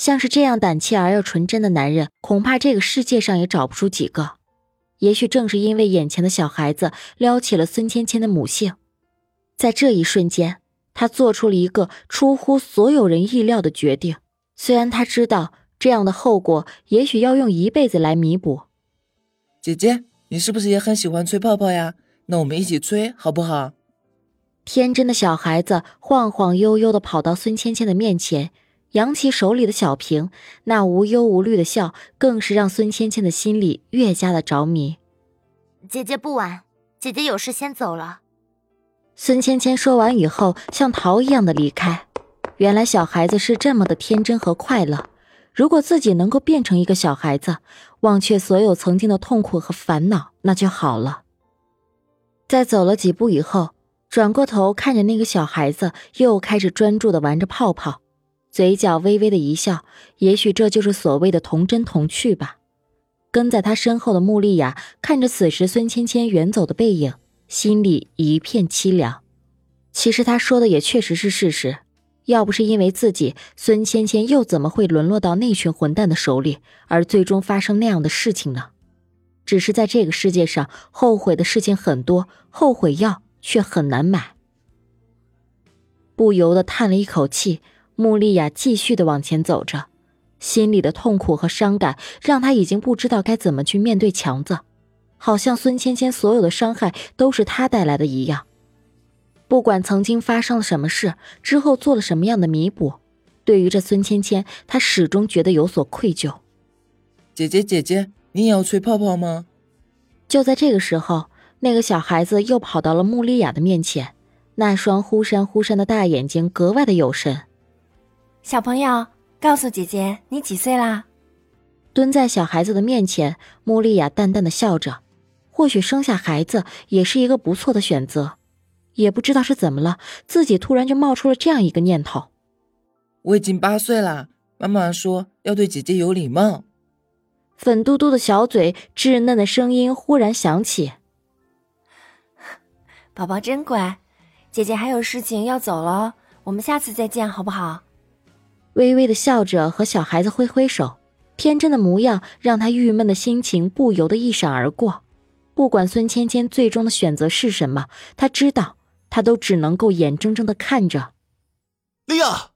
像是这样胆怯而又纯真的男人，恐怕这个世界上也找不出几个。也许正是因为眼前的小孩子撩起了孙芊芊的母性，在这一瞬间，他做出了一个出乎所有人意料的决定。虽然他知道这样的后果，也许要用一辈子来弥补。姐姐，你是不是也很喜欢吹泡泡呀？那我们一起吹好不好？天真的小孩子晃晃悠悠的跑到孙芊芊的面前。扬起手里的小瓶，那无忧无虑的笑，更是让孙芊芊的心里越加的着迷。姐姐不晚，姐姐有事先走了。孙芊芊说完以后，像逃一样的离开。原来小孩子是这么的天真和快乐。如果自己能够变成一个小孩子，忘却所有曾经的痛苦和烦恼，那就好了。在走了几步以后，转过头看着那个小孩子，又开始专注的玩着泡泡。嘴角微微的一笑，也许这就是所谓的童真童趣吧。跟在他身后的穆丽雅看着此时孙芊芊远走的背影，心里一片凄凉。其实他说的也确实是事实，要不是因为自己，孙芊芊又怎么会沦落到那群混蛋的手里，而最终发生那样的事情呢？只是在这个世界上，后悔的事情很多，后悔药却很难买。不由得叹了一口气。穆丽亚继续的往前走着，心里的痛苦和伤感让她已经不知道该怎么去面对强子，好像孙芊芊所有的伤害都是他带来的一样。不管曾经发生了什么事，之后做了什么样的弥补，对于这孙芊芊，她始终觉得有所愧疚。姐姐，姐姐，你也要吹泡泡吗？就在这个时候，那个小孩子又跑到了穆丽亚的面前，那双忽闪忽闪的大眼睛格外的有神。小朋友，告诉姐姐，你几岁啦？蹲在小孩子的面前，穆丽亚淡淡的笑着。或许生下孩子也是一个不错的选择。也不知道是怎么了，自己突然就冒出了这样一个念头。我已经八岁了，妈妈说要对姐姐有礼貌。粉嘟嘟的小嘴，稚嫩的声音忽然响起：“宝宝真乖，姐姐还有事情要走了，我们下次再见，好不好？”微微的笑着，和小孩子挥挥手，天真的模样让他郁闷的心情不由得一闪而过。不管孙芊芊最终的选择是什么，他知道，他都只能够眼睁睁的看着。莉亚，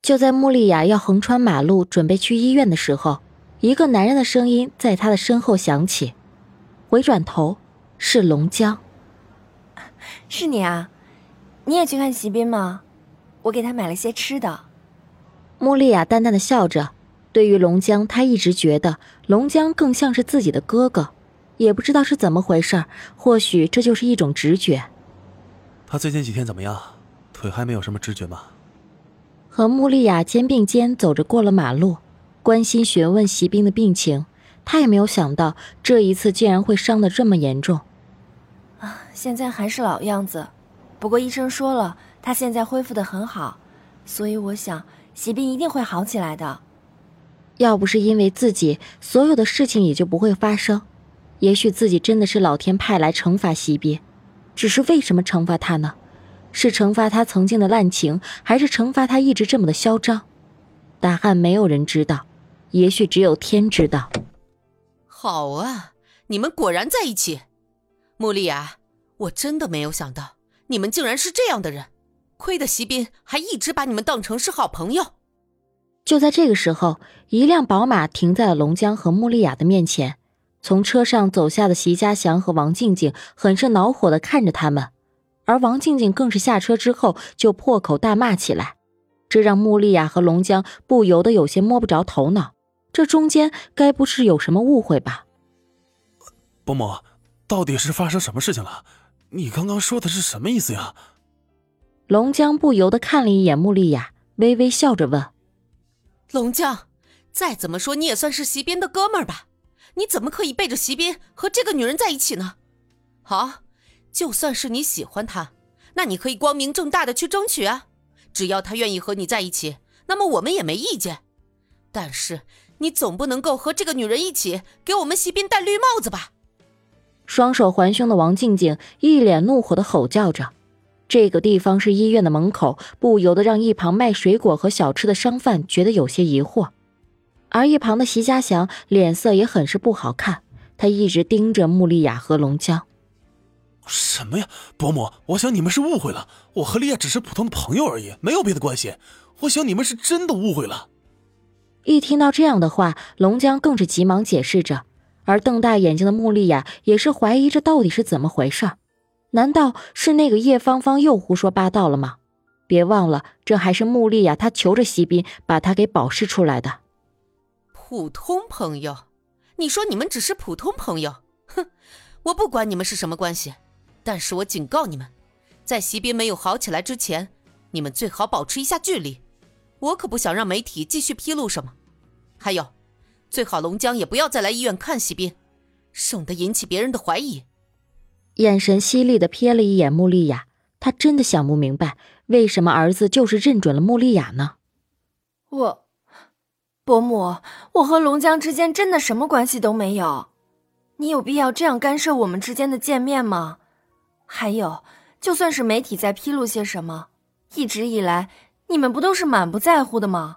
就在穆丽亚要横穿马路准备去医院的时候，一个男人的声音在他的身后响起。回转头，是龙江。是你啊，你也去看席斌吗？我给他买了些吃的。穆丽亚淡淡的笑着，对于龙江，她一直觉得龙江更像是自己的哥哥，也不知道是怎么回事，或许这就是一种直觉。他最近几天怎么样？腿还没有什么知觉吗？和穆丽亚肩并肩走着过了马路，关心询问席斌的病情，他也没有想到这一次竟然会伤得这么严重。啊，现在还是老样子，不过医生说了，他现在恢复的很好，所以我想。席斌一定会好起来的。要不是因为自己，所有的事情也就不会发生。也许自己真的是老天派来惩罚席斌，只是为什么惩罚他呢？是惩罚他曾经的滥情，还是惩罚他一直这么的嚣张？答案没有人知道，也许只有天知道。好啊，你们果然在一起。穆丽雅，我真的没有想到你们竟然是这样的人。亏得席斌还一直把你们当成是好朋友。就在这个时候，一辆宝马停在了龙江和穆丽亚的面前。从车上走下的席家祥和王静静很是恼火的看着他们，而王静静更是下车之后就破口大骂起来，这让穆丽亚和龙江不由得有些摸不着头脑。这中间该不是有什么误会吧？伯母，到底是发生什么事情了？你刚刚说的是什么意思呀？龙江不由得看了一眼穆丽雅，微微笑着问：“龙江，再怎么说你也算是席斌的哥们儿吧？你怎么可以背着席斌和这个女人在一起呢？好，就算是你喜欢她，那你可以光明正大的去争取啊！只要她愿意和你在一起，那么我们也没意见。但是你总不能够和这个女人一起给我们席斌戴绿帽子吧？双手环胸的王静静一脸怒火的吼叫着。这个地方是医院的门口，不由得让一旁卖水果和小吃的商贩觉得有些疑惑。而一旁的席家祥脸色也很是不好看，他一直盯着穆丽雅和龙江。什么呀，伯母，我想你们是误会了，我和丽亚只是普通的朋友而已，没有别的关系。我想你们是真的误会了。一听到这样的话，龙江更是急忙解释着，而瞪大眼睛的穆丽雅也是怀疑这到底是怎么回事。难道是那个叶芳芳又胡说八道了吗？别忘了，这还是穆丽雅她求着席斌把她给保释出来的。普通朋友，你说你们只是普通朋友？哼，我不管你们是什么关系，但是我警告你们，在席斌没有好起来之前，你们最好保持一下距离。我可不想让媒体继续披露什么。还有，最好龙江也不要再来医院看席斌，省得引起别人的怀疑。眼神犀利的瞥了一眼穆丽雅，他真的想不明白，为什么儿子就是认准了穆丽雅呢？我。伯母，我和龙江之间真的什么关系都没有，你有必要这样干涉我们之间的见面吗？还有，就算是媒体在披露些什么，一直以来你们不都是满不在乎的吗？